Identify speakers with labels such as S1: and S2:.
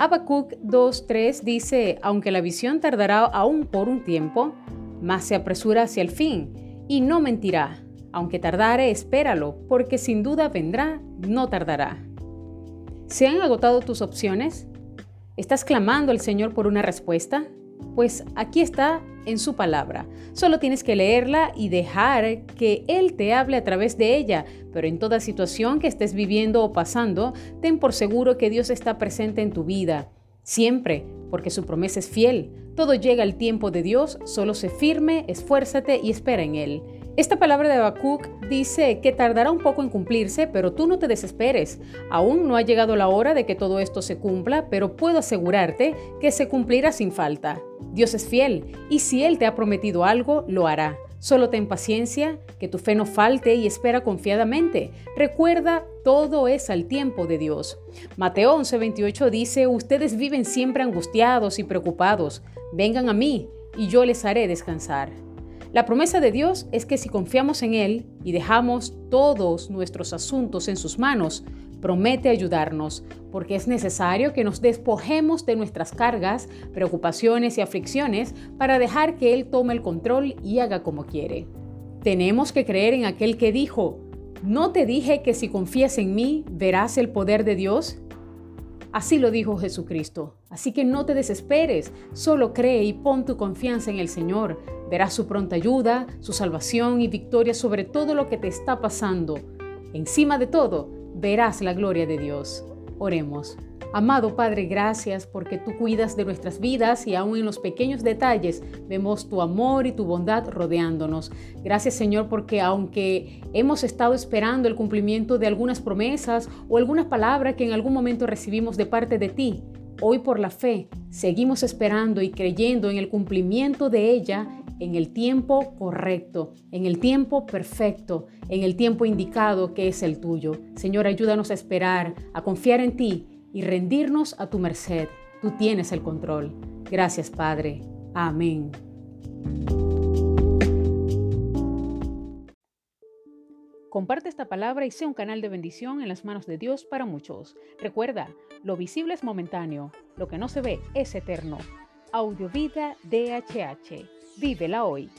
S1: Habacuc 2.3 dice, aunque la visión tardará aún por un tiempo, más se apresura hacia el fin, y no mentirá. Aunque tardare, espéralo, porque sin duda vendrá, no tardará. ¿Se han agotado tus opciones? ¿Estás clamando al Señor por una respuesta? Pues aquí está en su palabra. Solo tienes que leerla y dejar que Él te hable a través de ella. Pero en toda situación que estés viviendo o pasando, ten por seguro que Dios está presente en tu vida. Siempre, porque su promesa es fiel. Todo llega al tiempo de Dios, solo sé firme, esfuérzate y espera en Él. Esta palabra de Habacuc dice que tardará un poco en cumplirse, pero tú no te desesperes. Aún no ha llegado la hora de que todo esto se cumpla, pero puedo asegurarte que se cumplirá sin falta. Dios es fiel y si Él te ha prometido algo, lo hará. Solo ten paciencia, que tu fe no falte y espera confiadamente. Recuerda, todo es al tiempo de Dios. Mateo 11:28 dice, ustedes viven siempre angustiados y preocupados. Vengan a mí y yo les haré descansar. La promesa de Dios es que si confiamos en Él y dejamos todos nuestros asuntos en sus manos, promete ayudarnos, porque es necesario que nos despojemos de nuestras cargas, preocupaciones y aflicciones para dejar que Él tome el control y haga como quiere. Tenemos que creer en aquel que dijo, ¿no te dije que si confías en mí verás el poder de Dios? Así lo dijo Jesucristo. Así que no te desesperes, solo cree y pon tu confianza en el Señor. Verás su pronta ayuda, su salvación y victoria sobre todo lo que te está pasando. Encima de todo, verás la gloria de Dios. Oremos. Amado Padre, gracias porque tú cuidas de nuestras vidas y aún en los pequeños detalles vemos tu amor y tu bondad rodeándonos. Gracias Señor porque aunque hemos estado esperando el cumplimiento de algunas promesas o alguna palabra que en algún momento recibimos de parte de ti, hoy por la fe seguimos esperando y creyendo en el cumplimiento de ella en el tiempo correcto, en el tiempo perfecto, en el tiempo indicado que es el tuyo. Señor, ayúdanos a esperar, a confiar en ti y rendirnos a tu merced. Tú tienes el control. Gracias, Padre. Amén. Comparte esta palabra y sea un canal de bendición en las manos de Dios para muchos. Recuerda, lo visible es momentáneo, lo que no se ve es eterno. Audiovida DHH. Vívela hoy.